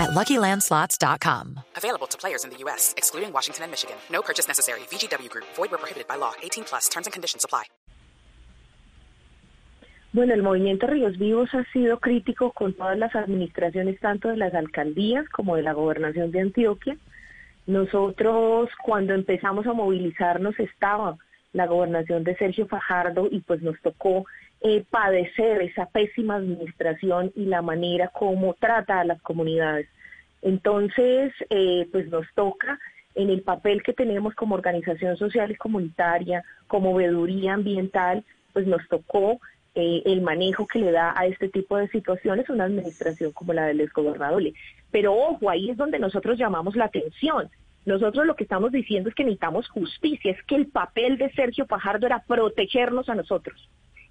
at LuckyLandSlots.com. Available to players in the U.S., excluding Washington and Michigan. No purchase necessary. VGW Group. Void where prohibited by law. 18 plus. Terms and conditions apply. Bueno, el movimiento Ríos Vivos ha sido crítico con todas las administraciones, tanto de las alcaldías como de la gobernación de Antioquia. Nosotros, cuando empezamos a movilizarnos, estaba la gobernación de Sergio Fajardo y pues nos tocó eh, padecer esa pésima administración y la manera como trata a las comunidades. Entonces, eh, pues nos toca en el papel que tenemos como organización social y comunitaria, como veeduría ambiental, pues nos tocó eh, el manejo que le da a este tipo de situaciones una administración como la del exgobernador. Pero ojo, ahí es donde nosotros llamamos la atención. Nosotros lo que estamos diciendo es que necesitamos justicia, es que el papel de Sergio Fajardo era protegernos a nosotros.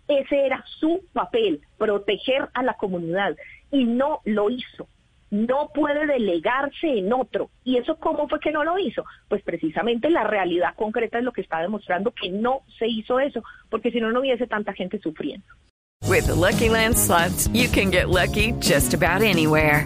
Ese era su papel, proteger a la comunidad, y no lo hizo. No puede delegarse en otro. ¿Y eso cómo fue que no lo hizo? Pues precisamente la realidad concreta es lo que está demostrando que no se hizo eso, porque si no, no hubiese tanta gente sufriendo. With the Lucky Land slots, you can get lucky just about anywhere.